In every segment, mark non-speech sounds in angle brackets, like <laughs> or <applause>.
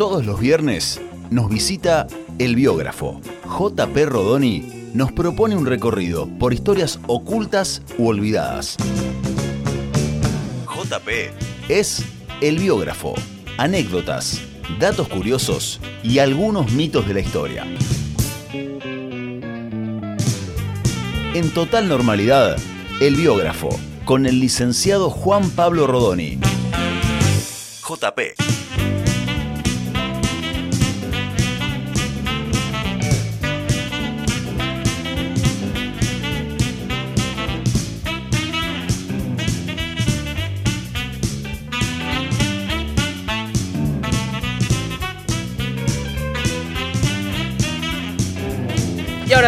Todos los viernes nos visita el biógrafo. JP Rodoni nos propone un recorrido por historias ocultas u olvidadas. JP es el biógrafo. Anécdotas, datos curiosos y algunos mitos de la historia. En total normalidad, el biógrafo, con el licenciado Juan Pablo Rodoni. JP.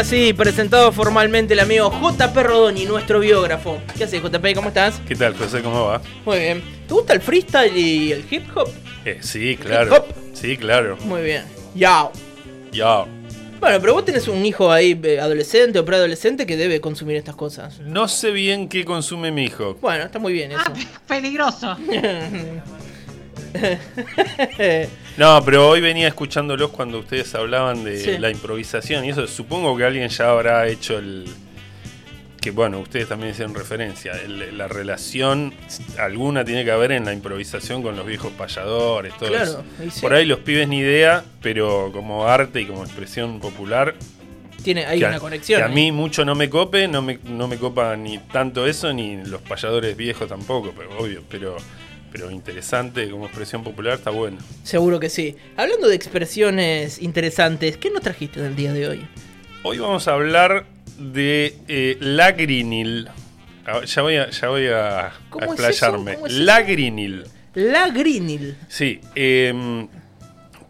Ahora sí, presentado formalmente el amigo JP Rodoni, nuestro biógrafo. ¿Qué haces, JP? ¿Cómo estás? ¿Qué tal, José? ¿Cómo va? Muy bien. ¿Te gusta el freestyle y el hip hop? Eh, sí, Hip claro. hop. Sí, claro. Muy bien. Yao. Ya. Bueno, pero vos tenés un hijo ahí, eh, adolescente o preadolescente, que debe consumir estas cosas. No sé bien qué consume mi hijo. Bueno, está muy bien eso. Ah, pe- peligroso. <laughs> <laughs> No, pero hoy venía escuchándolos cuando ustedes hablaban de Sí. la improvisación y eso. Supongo que alguien ya habrá hecho el. Que bueno, ustedes también hicieron referencia. el- la relación alguna tiene que haber en la improvisación con los viejos payadores, todo Claro, eso. sí. Por ahí los pibes ni idea, pero como arte y como expresión popular, Tiene, hay una a, conexión. que a mí mucho no me cope, no me, no me copa ni tanto eso, ni los payadores viejos tampoco, pero obvio, pero, pero interesante como expresión popular está bueno. Seguro que sí. Hablando de expresiones interesantes, ¿qué nos trajiste del día de hoy? Hoy vamos a hablar de eh, Lagrinil. Ah, Ya voy a, ya voy a, a ¿Cómo es explayarme. Lagrinil. La Grinil. Sí, em,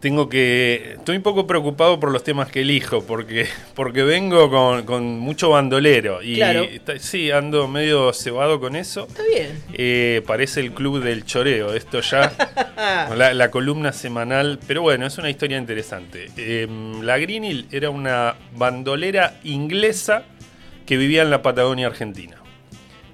tengo que. Estoy un poco preocupado por los temas que elijo, porque, porque vengo con, con mucho bandolero. Y Claro. está- sí, ando medio cebado con eso. Está bien. Eh, parece el club del choreo, esto ya. <laughs> la, la columna semanal. Pero bueno, es una historia interesante. Em, la Greenhill era una bandolera inglesa que vivía en la Patagonia Argentina.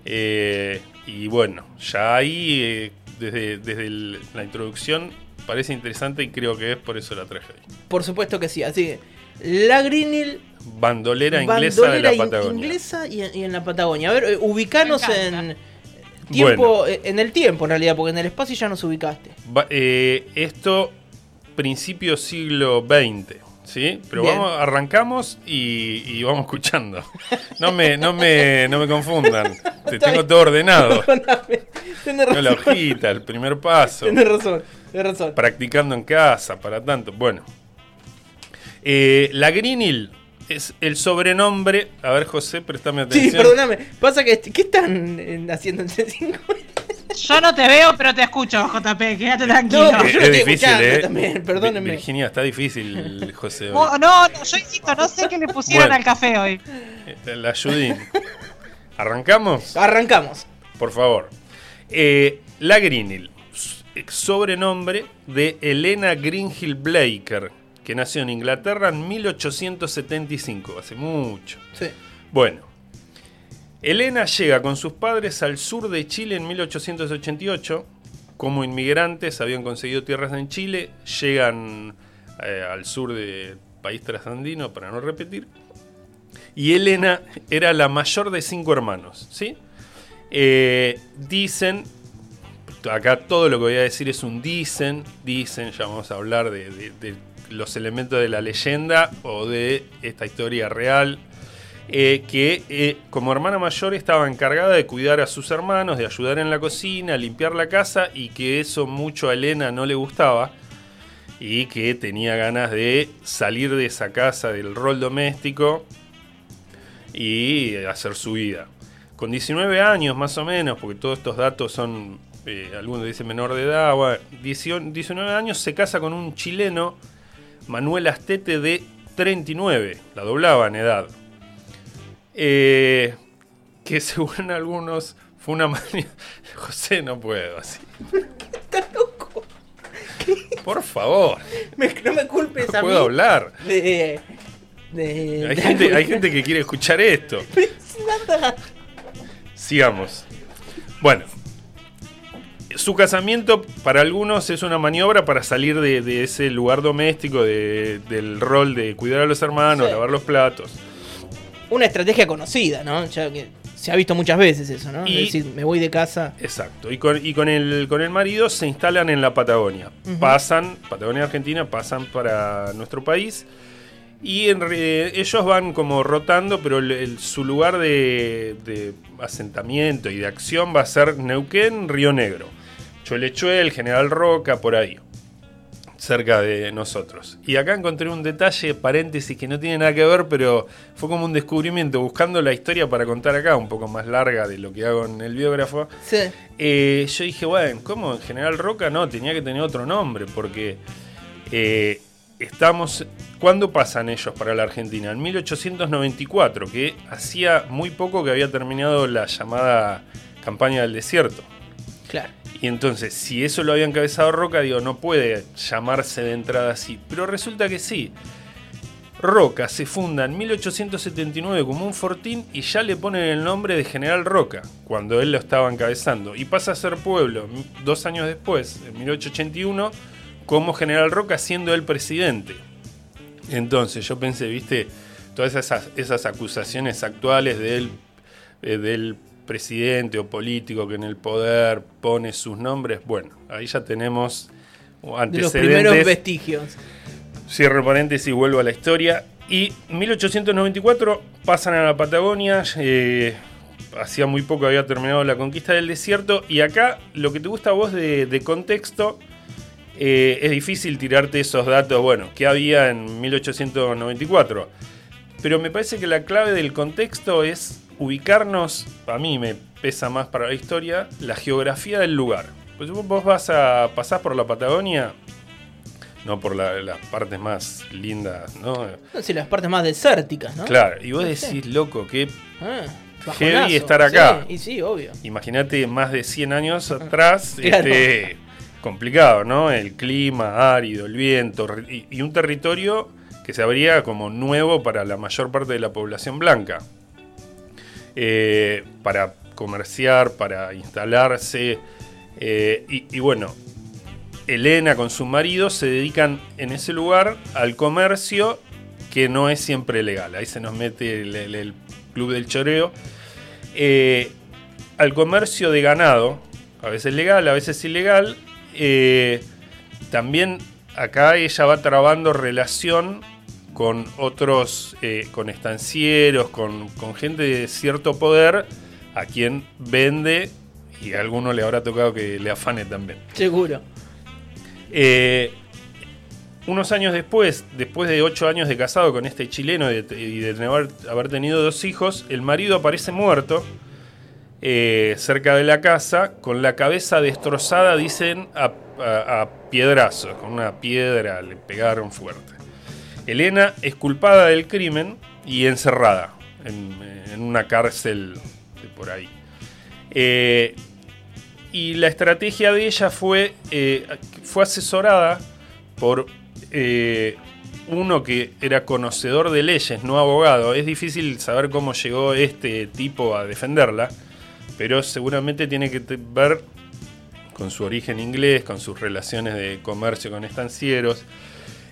Eh, y bueno, ya ahí, eh, desde, desde el- la introducción, parece interesante y creo que es por eso la traje hoy. Por supuesto que sí. Así que la Grinil, Bandolera inglesa bandolera de la Patagonia. inglesa y en, y en la Patagonia. A ver, eh, ubicanos en tiempo, Bueno. eh, en el tiempo en realidad, porque en el espacio ya nos ubicaste. Va- eh, esto, principio siglo XX, ¿sí? Pero Bien. vamos, arrancamos y, y vamos escuchando. No me, no me, no me confundan. <laughs> Te tengo todo ordenado. Tenés Tengo la razón. hojita, el primer paso. Tenés razón. Tenés razón. Practicando en casa, para tanto. Bueno. Eh, la Greenhill es el sobrenombre. A ver, José, préstame Sí, atención. perdóname. Pasa que, ¿qué están eh, haciendo en C5? Yo no te veo, pero te escucho, JP. Quédate tranquilo. No, Es, difícil, ¿eh? también, perdónenme. Virginia, está difícil, José. hoy. Oh, no, no, yo insisto, no sé qué le pusieron Bueno. al café hoy. Eh, La ayudín. ¿Arrancamos? Arrancamos. Por favor. Eh, la Greenhill, sobrenombre de Elena Greenhill Blaker, que nació en Inglaterra en 1875, hace mucho. Sí. Bueno, Elena llega con sus padres al sur de Chile en 1888. Como inmigrantes habían conseguido tierras en Chile, llegan eh, al sur del país trasandino, para no repetir. Y Elena era la mayor de cinco hermanos, ¿sí? Eh, dicen, acá todo lo que voy a decir es un dicen, dicen, ya vamos a hablar de, los elementos de la leyenda o de esta historia real, eh, que eh, como hermana mayor estaba encargada de cuidar a sus hermanos, de ayudar en la cocina, limpiar la casa y que eso mucho a Elena no le gustaba y que tenía ganas de salir de esa casa del rol doméstico y hacer su vida. Con 19 años más o menos, porque todos estos datos son, eh, algunos dicen menor de edad, bueno, 18 19 años se casa con un chileno, Manuel Astete de 39, la doblaba en edad. Eh, que según <laughs> algunos fue una manía. <laughs> José, no puedo así. <laughs> Estás loco. Por favor, Me- no me culpes no a mí. puedo hablar. De. De. Hay de gente, hay que- gente que quiere escuchar esto. Sigamos. Bueno. su casamiento para algunos es una maniobra para salir de, ese lugar doméstico, de- del rol de cuidar a los hermanos, Sí. lavar los platos. Una estrategia conocida, ¿no? Ya que se ha visto muchas veces eso, ¿no? Y- Es decir, me voy de casa. Exacto. Y con, y con, el, con el marido se instalan en la Patagonia. Pasan, Patagonia Argentina, pasan para nuestro país. Y en ellos van como rotando, pero el- el- su lugar de, de asentamiento y de acción va a ser Neuquén, Río Negro. Cholechuel, General Roca, por ahí. Cerca de nosotros. Y acá encontré un detalle, paréntesis, que no tiene nada que ver, pero fue como un descubrimiento buscando la historia para contar acá, un poco más larga de lo que hago en el biógrafo. Sí. Eh, yo dije, bueno, ¿cómo? En General Roca no, tenía que tener otro nombre, porque eh, estamos... ¿Cuándo pasan ellos para la Argentina? En 1894, que hacía muy poco que había terminado la llamada campaña del desierto. Y entonces, si eso lo había encabezado Roca, digo, no puede llamarse de entrada así. Pero resulta que sí. Roca se funda en 1879 como un fortín y ya le ponen el nombre de General Roca, cuando él lo estaba encabezando. Y pasa a ser pueblo dos años después, en 1881, como General Roca siendo el presidente. Entonces yo pensé, viste, todas esas, esas acusaciones actuales del, eh, del presidente o político que en el poder pone sus nombres, bueno, ahí ya tenemos De los antecedentes. primeros vestigios. Cierro paréntesis y vuelvo a la historia. Y 1894 pasan a la Patagonia. eh, hacía muy poco había terminado la conquista del desierto. Y acá lo que te gusta a vos de, de contexto. eh, es difícil tirarte esos datos, bueno, que había en 1894. Pero me parece que la clave del contexto es ubicarnos, a mí me pesa más para la historia, la geografía del lugar. Pues vos vas a pasar por la Patagonia, no por la- las partes más lindas, ¿no? No sé, las partes más desérticas, ¿no? Claro, y vos No sé. decís, loco, que Ah, Heavy estar acá. Sí, y sí, obvio. imagínate más de 100 años atrás, <laughs> Claro. este, complicado, ¿no? El clima árido, el viento, y, y un territorio que se abría como nuevo para la mayor parte de la población blanca. Eh, para comerciar, para instalarse. eh, y, bueno, Elena con su marido se dedican en ese lugar al comercio que no es siempre legal. Ahí se nos mete el, club del choreo. Eh, al comercio de ganado, a veces legal, a veces ilegal. También acá ella va trabando relación con otros, eh, con estancieros, con, con gente de cierto poder, a quien vende y a alguno le habrá tocado que le afane también. Seguro. Eh, unos años después, después de ocho años de casado con este chileno y de, y de haber, haber tenido dos hijos, el marido aparece muerto eh, cerca de la casa, con la cabeza destrozada, dicen, a, a- a piedrazos, con una piedra le pegaron fuerte. Elena es culpada del crimen y encerrada en, en una cárcel de por ahí. Eh, y la estrategia de ella fue, eh, fue asesorada por eh, uno que era conocedor de leyes, no abogado. Es difícil saber cómo llegó este tipo a defenderla, pero seguramente tiene que ver con su origen inglés, con sus relaciones de comercio con estancieros.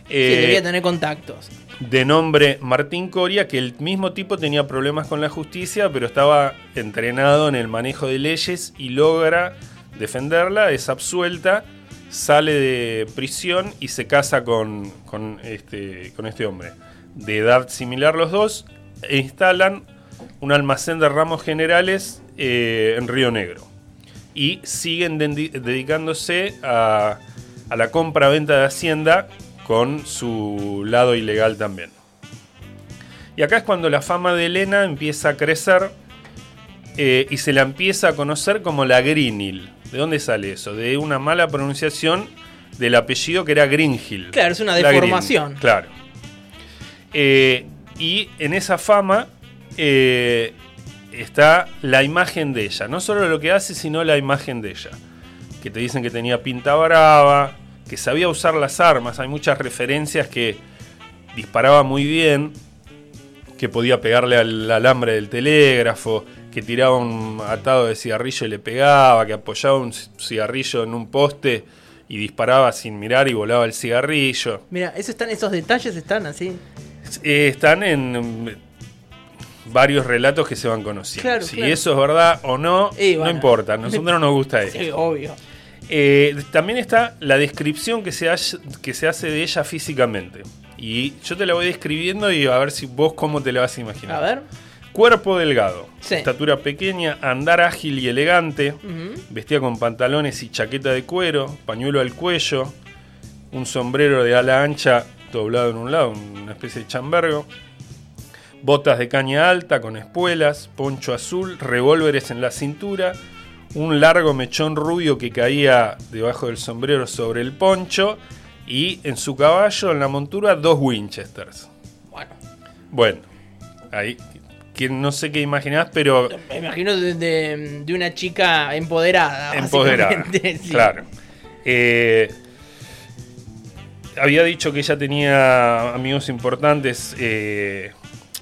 Sí, Eh, debía tener contactos. de nombre Martín Coria, que el mismo tipo tenía problemas con la justicia, pero estaba entrenado en el manejo de leyes y logra defenderla, es absuelta, sale de prisión y se casa con, con este, con este hombre. De edad similar los dos, e instalan un almacén de ramos generales eh, en Río Negro. Y siguen dedicándose a, a la compra-venta de Hacienda con su lado ilegal también. Y acá es cuando la fama de Elena empieza a crecer eh, y se la empieza a conocer como la Greenhill. ¿De dónde sale eso? De una mala pronunciación del apellido que era Greenhill. Claro, es una deformación. Claro. Eh, y en esa fama eh, está la imagen de ella. No solo lo que hace, sino la imagen de ella. Que te dicen que tenía pinta brava, que sabía usar las armas. Hay muchas referencias que disparaba muy bien, que podía pegarle al alambre del telégrafo, que tiraba un atado de cigarrillo y le pegaba, que apoyaba un cigarrillo en un poste y disparaba sin mirar y volaba el cigarrillo. Mira, eso están, esos detalles están así. Eh, están en varios relatos que se van conociendo. Claro, si claro. eso es verdad o no, no importa. A nosotros nos gusta <laughs> eso. Sí, obvio. Eh, también está la descripción que se, hace- que se hace de ella físicamente. Y yo te la voy describiendo y a ver si vos cómo te la vas a imaginar. A ver. Cuerpo delgado, Sí. estatura pequeña, andar ágil y elegante, Ujú. vestida con pantalones y chaqueta de cuero, pañuelo al cuello, un sombrero de ala ancha doblado en un lado, una especie de chambergo, botas de caña alta con espuelas, poncho azul, revólveres en la cintura, un largo mechón rubio que caía debajo del sombrero sobre el poncho y en su caballo, en la montura, dos Winchesters. Bueno, Bueno, ahí que no sé qué imaginás, pero me imagino de, de- de una chica empoderada. empoderada. <laughs> sí. Claro. Eh, había dicho que ella tenía amigos importantes. eh,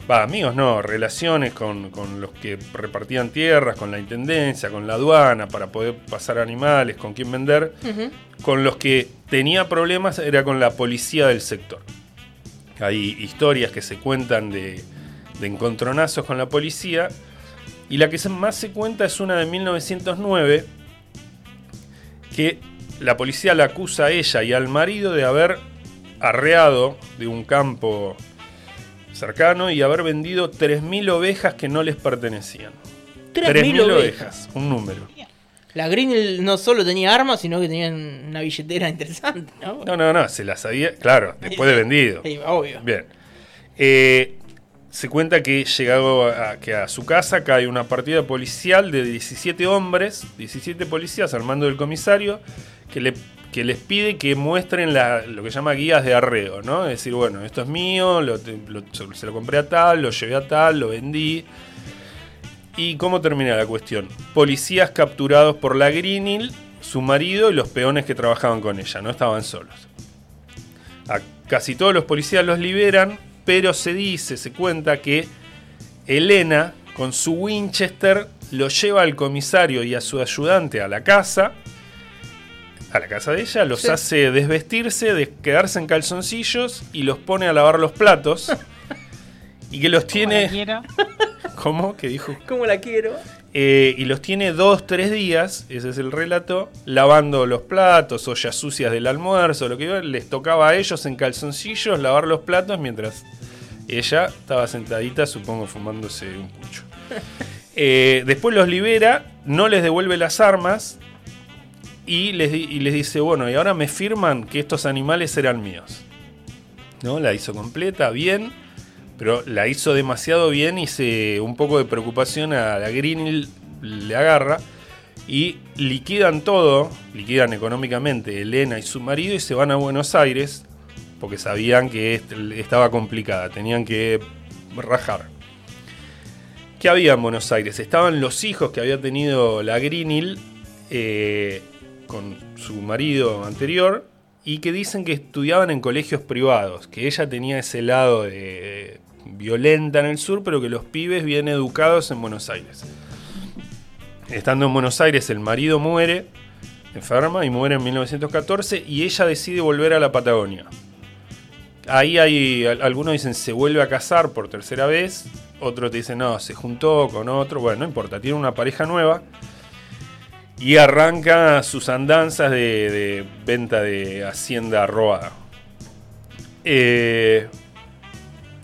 Va, amigos no, relaciones con, con los que repartían tierras, con la intendencia, con la aduana, para poder pasar animales, con quién vender. Con los que tenía problemas era con la policía del sector. Hay historias que se cuentan de, de encontronazos con la policía. Y la que más se cuenta es una de 1909, que la policía la acusa a ella y al marido de haber arreado de un campo cercano y haber vendido 3.000 ovejas que no les pertenecían. 3.000 ovejas. un número. La Green no solo tenía armas, sino que tenía una billetera interesante, ¿no? No, no, no, se las había, claro, después de vendido. Sí, obvio. Bien. Eh, se cuenta que llegado a, que a su casa cae una partida policial de 17 hombres, 17 policías al mando del comisario, que, le, que les pide que muestren lo que llama guías de arreo, ¿no? Es decir, bueno, esto es mío, se lo compré a tal, lo llevé a tal, lo vendí. ¿Y cómo termina la cuestión? Policías capturados por la Greenhill, su marido y los peones que trabajaban con ella, no estaban solos. A casi todos los policías los liberan, pero se dice, se cuenta que Elena, con su Winchester, lo lleva al comisario y a su ayudante a la casa, a la casa de ella, los Sí. hace desvestirse, de quedarse en calzoncillos y los pone a lavar los platos. <laughs> y que los tiene. <laughs> ¿Cómo? ¿Qué dijo? ¿Cómo la quiero? Eh, y los tiene dos, tres días, ese es el relato, lavando los platos, ollas sucias del almuerzo, lo que iba, les tocaba a ellos en calzoncillos lavar los platos mientras ella estaba sentadita, supongo, fumándose un pucho. <laughs> Eh, después los libera, no les devuelve las armas y les, dice, bueno, y ahora me firman que estos animales eran míos. ¿No? La hizo completa, bien, pero la hizo demasiado bien y se, un poco de preocupación a la Green le agarra y liquidan todo, liquidan económicamente Elena y su marido y se van a Buenos Aires porque sabían que est- estaba complicada, tenían que rajar. ¿Qué había en Buenos Aires? Estaban los hijos que había tenido la Greenhill eh, con su marido anterior y que dicen que estudiaban en colegios privados, que ella tenía ese lado de violenta en el sur, pero que los pibes bien educados en Buenos Aires. Estando en Buenos Aires, el marido muere, enferma, y muere en 1914, y ella decide volver a la Patagonia. Ahí hay, al- algunos dicen se vuelve a casar por tercera vez, otros te dicen no, se juntó con otro, bueno, no importa, tiene una pareja nueva y arranca sus andanzas de, venta de hacienda robada. Eh,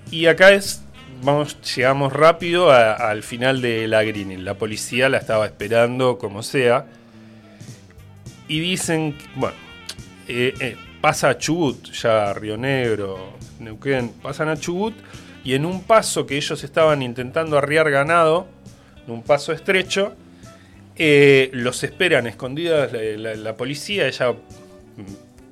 y acá es, vamos, llegamos rápido al final de la Greenhill. La policía la estaba esperando como sea. Y dicen, bueno, eh, eh, pasa a Chubut, ya Río Negro, Neuquén, pasan a Chubut y en un paso que ellos estaban intentando arriar ganado, en un paso estrecho, eh, los esperan escondidas la, la- la policía, ella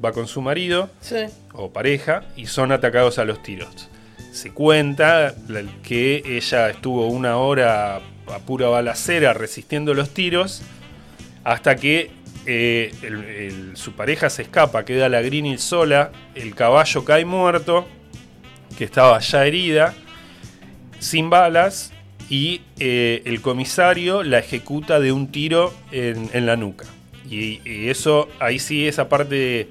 va con su marido Sí. o pareja y son atacados a los tiros. Se cuenta que ella estuvo una hora a pura balacera resistiendo los tiros hasta que eh, el- el- su pareja se escapa, queda la Greenhill sola, el caballo cae muerto, que estaba ya herida, sin balas, y eh, el comisario la ejecuta de un tiro en, en la nuca. Y, y eso, ahí sí, esa parte,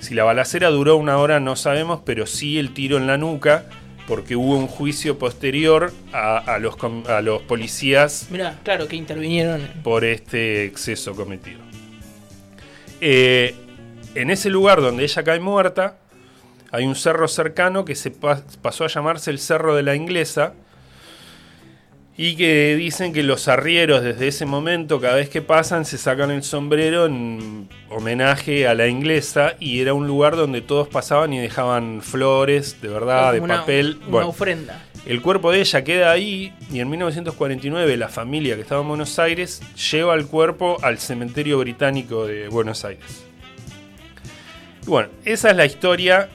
si la balacera duró una hora no sabemos, pero sí el tiro en la nuca, porque hubo un juicio posterior a, a los, a los policías Mirá, claro que intervinieron. por este exceso cometido. Eh, en ese lugar donde ella cae muerta, hay un cerro cercano que se pa- pasó a llamarse el Cerro de la Inglesa y que dicen que los arrieros desde ese momento, cada vez que pasan, se sacan el sombrero en homenaje a la inglesa y era un lugar donde todos pasaban y dejaban flores, de verdad, de una- papel. Una, Bueno, ofrenda. el cuerpo de ella queda ahí y en 1949 la familia que estaba en Buenos Aires lleva el cuerpo al cementerio británico de Buenos Aires. Y bueno, esa es la historia,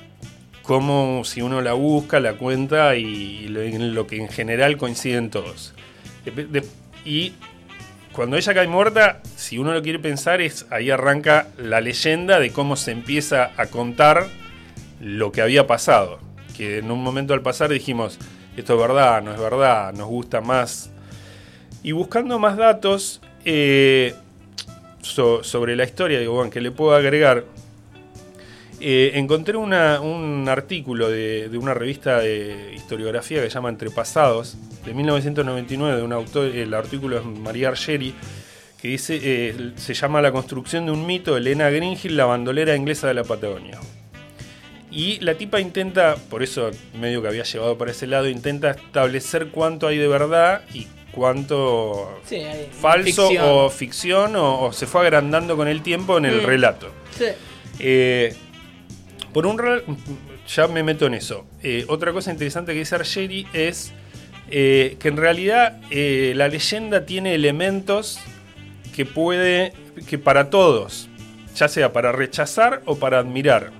como si uno la busca, la cuenta y lo que en general coinciden todos. Y cuando ella cae muerta, si uno lo quiere pensar, es ahí arranca la leyenda de cómo se empieza a contar lo que había pasado. Que en un momento al pasar dijimos, esto es verdad, no es verdad, nos gusta más. Y buscando más datos eh, so- sobre la historia, digo, bueno, que le puedo agregar, eh, encontré una- un artículo de, de una revista de historiografía que se llama Entrepasados, de 1999, de un autor, el artículo es María Argeri, que dice, eh, se llama La construcción de un mito, Elena Greenhill, la bandolera inglesa de la Patagonia. Y la tipa intenta, por eso medio que había llevado para ese lado, intenta establecer cuánto hay de verdad y cuánto Sí, hay falso ficción. o ficción o, o se fue agrandando con el tiempo en el Mm. relato. Sí. Eh, por un ya me meto en eso. Eh, otra cosa interesante que dice Argeri es eh, que en realidad eh, la leyenda tiene elementos que puede, que para todos, ya sea para rechazar o para admirar.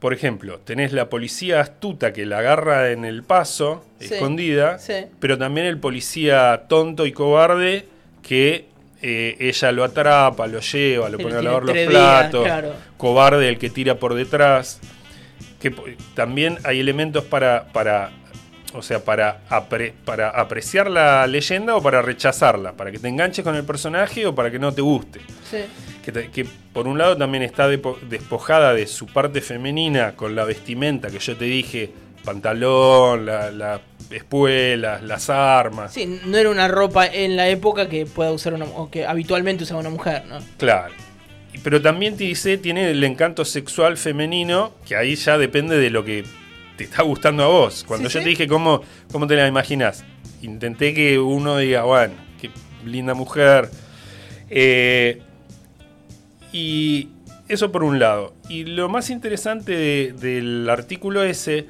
Por ejemplo, tenés la policía astuta que la agarra en el paso, Sí, escondida, sí. pero también el policía tonto y cobarde que eh, ella lo atrapa, lo lleva, lo pone a lavar los platos, claro. cobarde el que tira por detrás. Que también hay elementos para, para o sea, para, apre- para apreciar la leyenda o para rechazarla, para que te enganches con el personaje o para que no te guste. Sí. Que, te- que por un lado también está despojada de su parte femenina con la vestimenta que yo te dije, pantalón, la, la espuelas, las armas. Sí, no era una ropa en la época que pueda usar una o que habitualmente usaba una mujer, ¿no? Claro. Pero también te dice, tiene el encanto sexual femenino, que ahí ya depende de lo que te está gustando a vos. Cuando Sí, yo sí. te dije cómo, cómo te la imaginas, intenté que uno diga, bueno, qué linda mujer. Eh, y eso por un lado. Y lo más interesante de- del artículo ese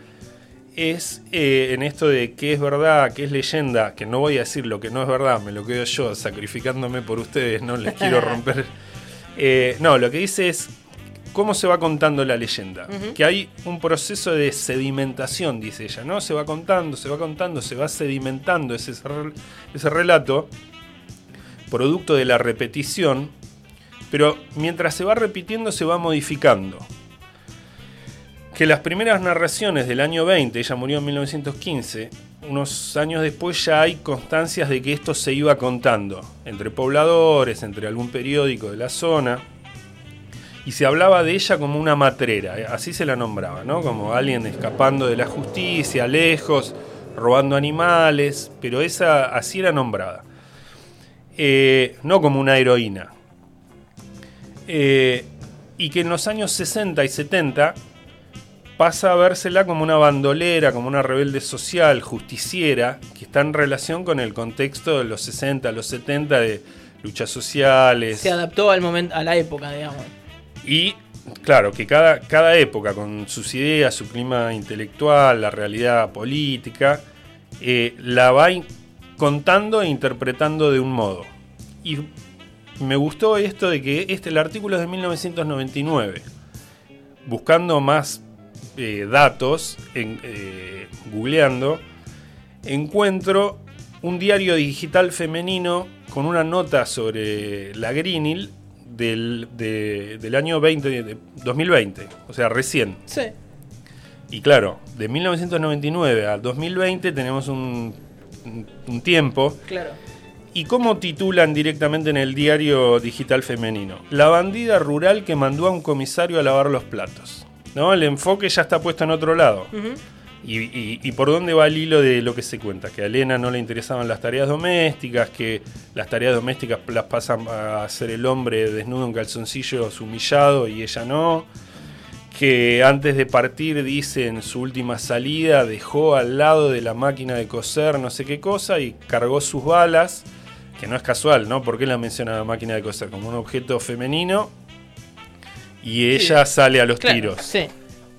es eh, en esto de qué es verdad, qué es leyenda, que no voy a decir lo que no es verdad, me lo quedo yo sacrificándome por ustedes, no les quiero <laughs> romper. Eh, no, lo que dice es cómo se va contando la leyenda. Que hay un proceso de sedimentación, dice ella, ¿no? Se va contando, se va contando, se va sedimentando ese relato, producto de la repetición, pero mientras se va repitiendo se va modificando. Que las primeras narraciones del año 20, ella murió en 1915, unos años después ya hay constancias de que esto se iba contando entre pobladores, entre algún periódico de la zona, y se hablaba de ella como una matrera, eh, así se la nombraba, ¿no? Como alguien escapando de la justicia, lejos, robando animales, pero esa así era nombrada. Eh, no como una heroína. Eh, y que en los años 60 y 70 pasa a vérsela como una bandolera, como una rebelde social, justiciera, que está en relación con el contexto de los 60, los 70 de luchas sociales. Se adaptó al momento, a la época, digamos. Y claro, que cada, cada época con sus ideas, su clima intelectual, la realidad política, eh, la va contando e interpretando de un modo. Y me gustó esto de que este, el artículo es de 1999. Buscando más eh, datos, en, eh, googleando, encuentro un diario digital femenino con una nota sobre la Greenhill del, de- del año 20, de 2020, o sea, recién. Sí. Y claro, de 1999 al 2020 tenemos un, un- un tiempo. Claro. ¿Y cómo titulan directamente en el diario digital femenino? La bandida rural que mandó a un comisario a lavar los platos. ¿No? El enfoque ya está puesto en otro lado. ¿Y, y- y por dónde va el hilo de lo que se cuenta? Que a Elena no le interesaban las tareas domésticas, que las tareas domésticas las pasan a hacer el hombre desnudo en calzoncillos humillado y ella no. Que antes de partir, dice en su última salida, dejó al lado de la máquina de coser no sé qué cosa y cargó sus balas, que no es casual, ¿no? ¿Por qué la menciona la máquina de coser? Como un objeto femenino y ella sale a los Claro, tiros. Sí.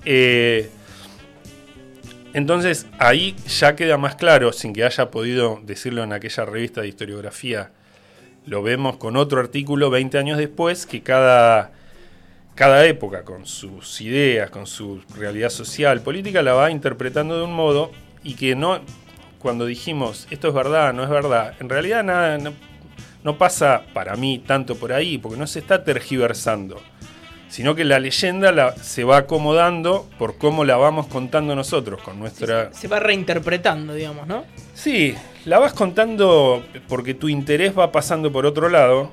Eh, entonces ahí ya queda más claro, sin que haya podido decirlo en aquella revista de historiografía, lo vemos con otro artículo 20 años después, que cada, cada época con sus ideas, con su realidad social, política, la va interpretando de un modo y que no, cuando dijimos esto es verdad, no es verdad, en realidad nada, no, no pasa para mí tanto por ahí, porque no se está tergiversando sino que la leyenda la- se va acomodando por cómo la vamos contando nosotros con nuestra... Se va reinterpretando, digamos, ¿no? Sí, la vas contando porque tu interés va pasando por otro lado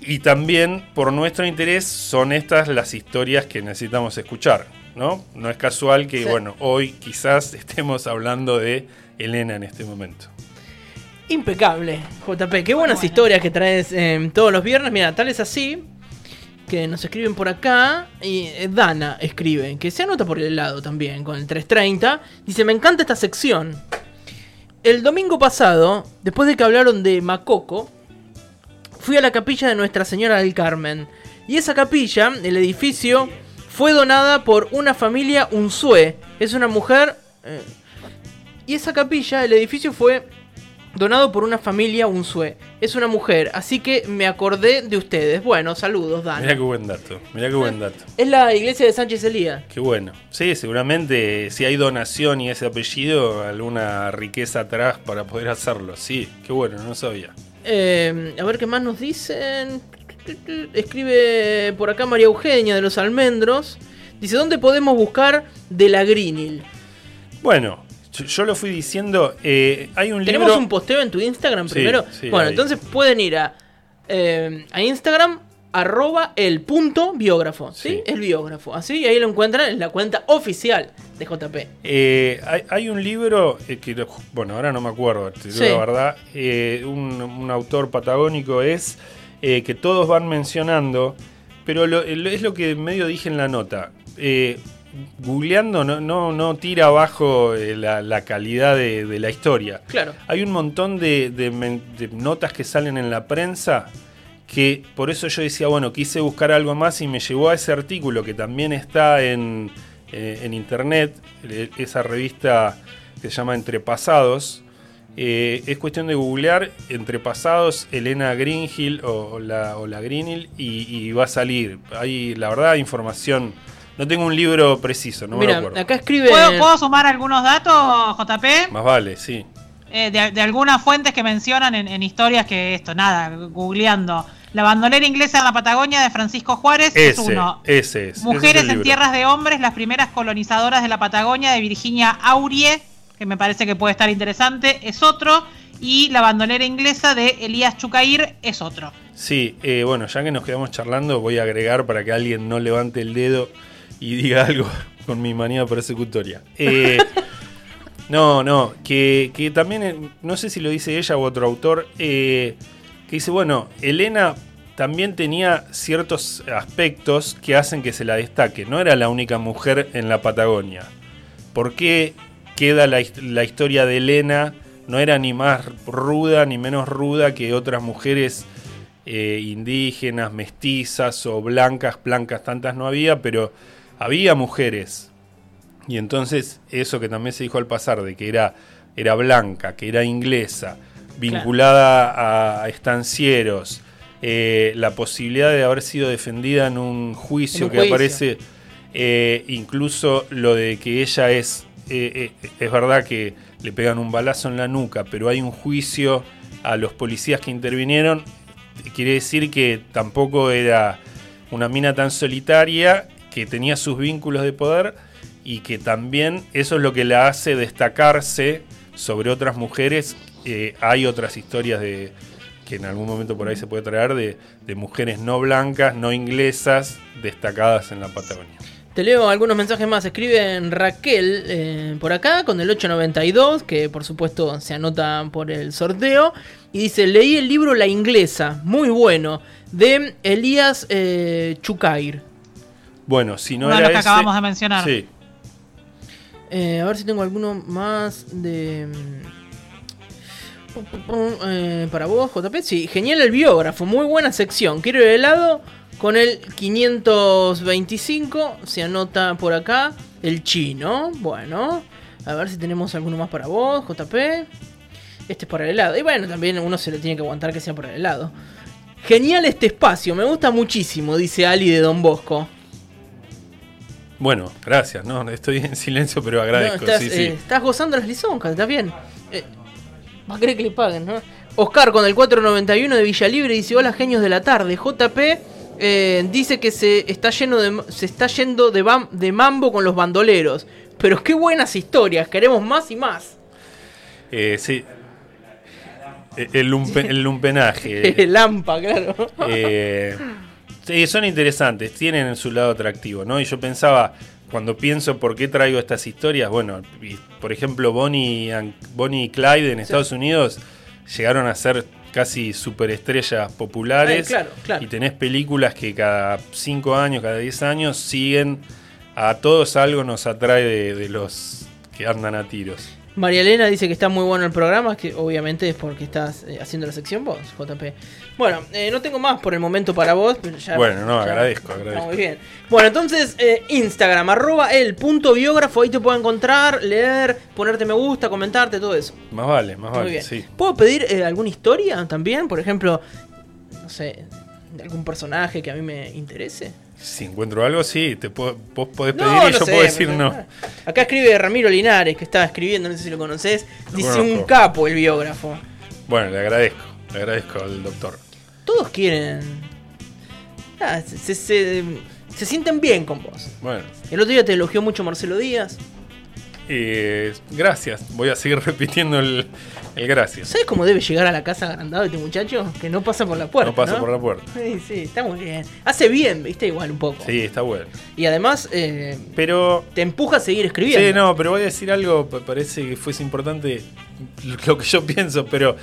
y también por nuestro interés son estas las historias que necesitamos escuchar, ¿no? No es casual que, Sí. bueno, hoy quizás <laughs> estemos hablando de Elena en este momento. Impecable, JP. Qué buenas historias que traes eh, todos los viernes. Mira, tal es así que nos escriben por acá. Y eh, Dana escribe, que se anota por el lado también, con el 330. Dice: Me encanta esta sección. El domingo pasado, después de que hablaron de Macoco, fui a la capilla de Nuestra Señora del Carmen. Y esa capilla, el edificio, fue donada por una familia Unzué. Es una mujer. eh, y esa capilla, el edificio fue donado por una familia Unzué. Es una mujer, así que me acordé de ustedes. Bueno, saludos, Dan. Mirá qué buen dato, mirá qué buen dato. Es la iglesia de Sánchez Elías. Qué bueno. Sí, seguramente si hay donación y ese apellido, alguna riqueza atrás para poder hacerlo. Sí, qué bueno, no sabía. Eh, a ver qué más nos dicen. Escribe por acá María Eugenia de los Almendros. Dice, ¿dónde podemos buscar de la Greenhill? Bueno, yo, yo lo fui diciendo, eh, hay un Tenemos libro... un posteo en tu Instagram primero. sí, bueno, ahí. entonces pueden ir a, eh, a Instagram arroba el punto biógrafo. ¿sí? Sí. El biógrafo. Así, y ahí lo encuentran en la cuenta oficial de JP. Eh, hay, hay un libro eh, que, lo- bueno, ahora no me acuerdo, te digo Sí. la verdad, eh, un, un autor patagónico es que todos van mencionando, pero lo- lo- es lo que medio dije en la nota. Googleando no, no, no tira abajo eh, la, la calidad de, de la historia. Claro. Hay un montón de, de men- de notas que salen en la prensa que por eso yo decía, bueno, quise buscar algo más y me llevó a ese artículo que también está en, eh, en internet, eh, esa revista que se llama Entrepasados. Eh, es cuestión de googlear Entrepasados, Elena Greenhill o, o la, o la Greenhill y, y va a salir. Hay, la verdad, información. No tengo un libro preciso, no me Mira, acuerdo. acá escribe. ¿Puedo, puedo sumar algunos datos, JP? Más vale, sí. Eh, de, de algunas fuentes que mencionan en, en historias que esto, nada, googleando. La bandolera inglesa en la Patagonia de Francisco Juárez es uno. ese es. ese es Mujeres en tierras de hombres, las primeras colonizadoras de la Patagonia de Virginia Aurie, que me parece que puede estar interesante, es otro. Y la bandolera inglesa de Elías Chucair es otro. Sí, eh, bueno, ya que nos quedamos charlando, voy a agregar para que alguien no levante el dedo y diga algo <laughs> con mi manía persecutoria. Eh, <laughs> no, no, que, que también, eh, no sé si lo dice ella u otro autor, eh, que dice, bueno, Elena también tenía ciertos aspectos que hacen que se la destaque. No era la única mujer en la Patagonia. ¿Por qué queda la, la historia de Elena? No era ni más ruda ni menos ruda que otras mujeres indígenas, mestizas o blancas. Blancas tantas no había, pero había mujeres. Y entonces eso que también se dijo al pasar, de que era, era blanca, que era inglesa, vinculada a estancieros, eh, la posibilidad de haber sido defendida en un juicio En un que juicio. aparece, eh, incluso lo de que ella es, eh, es verdad que le pegan un balazo en la nuca, pero hay un juicio a los policías que intervinieron, quiere decir que tampoco era una mina tan solitaria, que tenía sus vínculos de poder y que también eso es lo que la hace destacarse sobre otras mujeres. Eh, hay otras historias de que en algún momento por ahí se puede traer de, mujeres no blancas, no inglesas, destacadas en la Patagonia. Te leo algunos mensajes más. Escriben Raquel eh, por acá con el 892, que por supuesto se anota por el sorteo. Y dice, leí el libro La Inglesa, muy bueno, de Elías eh, Chukair. Bueno, si no Uno de era los que ese- acabamos de mencionar. Sí, Eh, a ver si tengo alguno más de... Eh, para vos, JP. Sí, genial el biógrafo, muy buena sección. Quiero el helado con el 525. Se anota por acá el chino. Bueno, a ver si tenemos alguno más para vos, JP. Este es para el helado. Y bueno, también uno se le tiene que aguantar que sea para el helado. Genial este espacio, me gusta muchísimo, dice Ali de Don Bosco. Bueno, gracias. No, estoy en silencio, pero agradezco. No, estás, sí, sí. eh, estás gozando las lisoncas, ¿estás bien? Eh, va a querer que le paguen, ¿no? Oscar con el 491 de Villa Libre dice: Hola, genios de la tarde. JP eh, dice que se está, lleno de, se está yendo de, bam- de mambo con los bandoleros. Pero qué buenas historias, queremos más y más. Eh, sí. Eh, El, lumpe- el lumpenaje. <laughs> Lampa, claro. Eh, son interesantes, tienen su lado atractivo, ¿no? Y yo pensaba, cuando pienso por qué traigo estas historias, bueno, por ejemplo, Bonnie, and- Bonnie y Clyde en Estados Unidos llegaron a ser casi superestrellas populares. Eh, claro, claro. Y tenés películas que cada 5 años, cada 10 años siguen. A todos algo nos atrae de, de los que andan a tiros. María Elena dice que está muy bueno el programa, que obviamente es porque estás eh, haciendo la sección vos, JP. Bueno, eh, no tengo más por el momento para vos. Pero ya, Bueno, no, ya- agradezco, agradezco. muy bien. Bueno, entonces eh, Instagram, arroba el punto biógrafo, ahí te puedo encontrar, leer, ponerte me gusta, comentarte, todo eso. Más vale, más muy vale, bien. sí. ¿Puedo pedir eh, alguna historia también? Por ejemplo, no sé, de algún personaje que a mí me interese. Si encuentro algo, sí, te puedo, vos podés pedir No, y no yo sé, puedo decir no. Acá escribe Ramiro Linares, que estaba escribiendo, no sé si lo conoces. Dice un capo el biógrafo. Bueno, le agradezco, le agradezco al doctor. todos quieren. Ah, se, se- se- se sienten bien con vos. Bueno, El otro día te elogió mucho Marcelo Díaz. Eh, gracias. Voy a seguir <laughs> repitiendo el, el gracias. ¿Sabes cómo debe llegar a la casa agrandado este muchacho? Que no pasa por la puerta. No pasa por la puerta. Sí, sí, está muy bien. Hace bien, viste, igual un poco. Sí, está bueno. Y además eh, Pero. te empuja a seguir escribiendo. Sí, no, pero voy a decir algo, pa- parece que fuese importante <laughs> lo que yo pienso, pero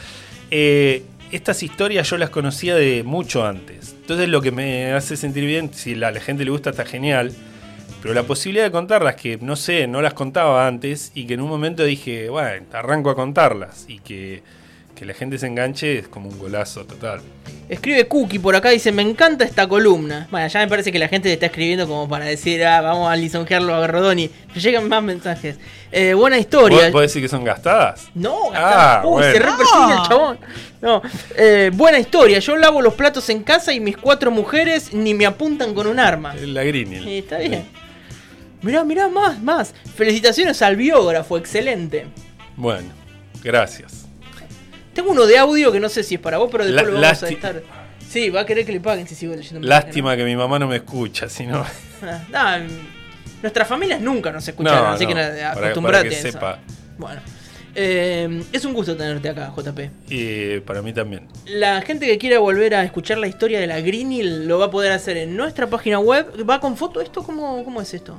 eh, estas historias yo las conocía de mucho antes. Entonces lo que me hace sentir bien, si a la gente le gusta está genial, pero la posibilidad de contarlas que, no sé, no las contaba antes y que en un momento dije, bueno, arranco a contarlas y que, que la gente se enganche es como un golazo total. Escribe Cookie por acá, dice, me encanta esta columna. Bueno, ya me parece que la gente te está escribiendo como para decir, ah, vamos a lisonjearlo a Rodoni. Llegan más mensajes. Eh, buena historia. ¿Vos podés decir que son gastadas? No, Ah, Uy, se bueno. repersigue No. el chabón. No. Eh, buena historia. Yo lavo los platos en casa y mis cuatro mujeres ni me apuntan con un arma. La Grinil. Sí, está bien. Mirá, mirá, más, más. Felicitaciones al biógrafo, excelente. Bueno, gracias. Tengo uno de audio que no sé si es para vos, pero después lo vamos a estar. Sí, va a querer que le paguen si sigo leyendo. Lástima que mi mamá no me escucha, si no... Ah, nuestras familias nunca nos escucharon, No, así no, que nada, para acostumbrate que a eso. sepa. Bueno. Eh, es un gusto tenerte acá, JP. Y para mí también. La gente que quiera volver a escuchar la historia de la Greenhill lo va a poder hacer en nuestra página web. ¿Va con foto esto? ¿Cómo, cómo es esto?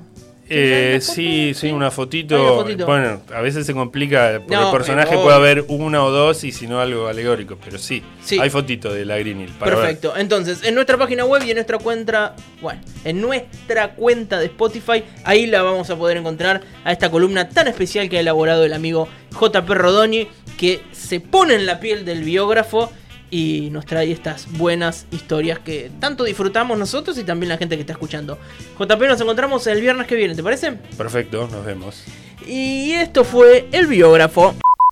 Eh, sí, sí, una fotito. Bueno, a veces se complica porque No, el personaje pero- puede haber una o dos y si no algo alegórico, pero sí, Sí. hay fotito de la para ver. Perfecto. Entonces, en nuestra página web y en nuestra cuenta, bueno, en nuestra cuenta de Spotify, ahí la vamos a poder encontrar a esta columna tan especial que ha elaborado el amigo JP Rodoni, que se pone en la piel del biógrafo y nos trae estas buenas historias que tanto disfrutamos nosotros y también la gente que está escuchando. JP, nos encontramos el viernes que viene, ¿te parece? Perfecto, nos vemos. Y esto fue el biógrafo.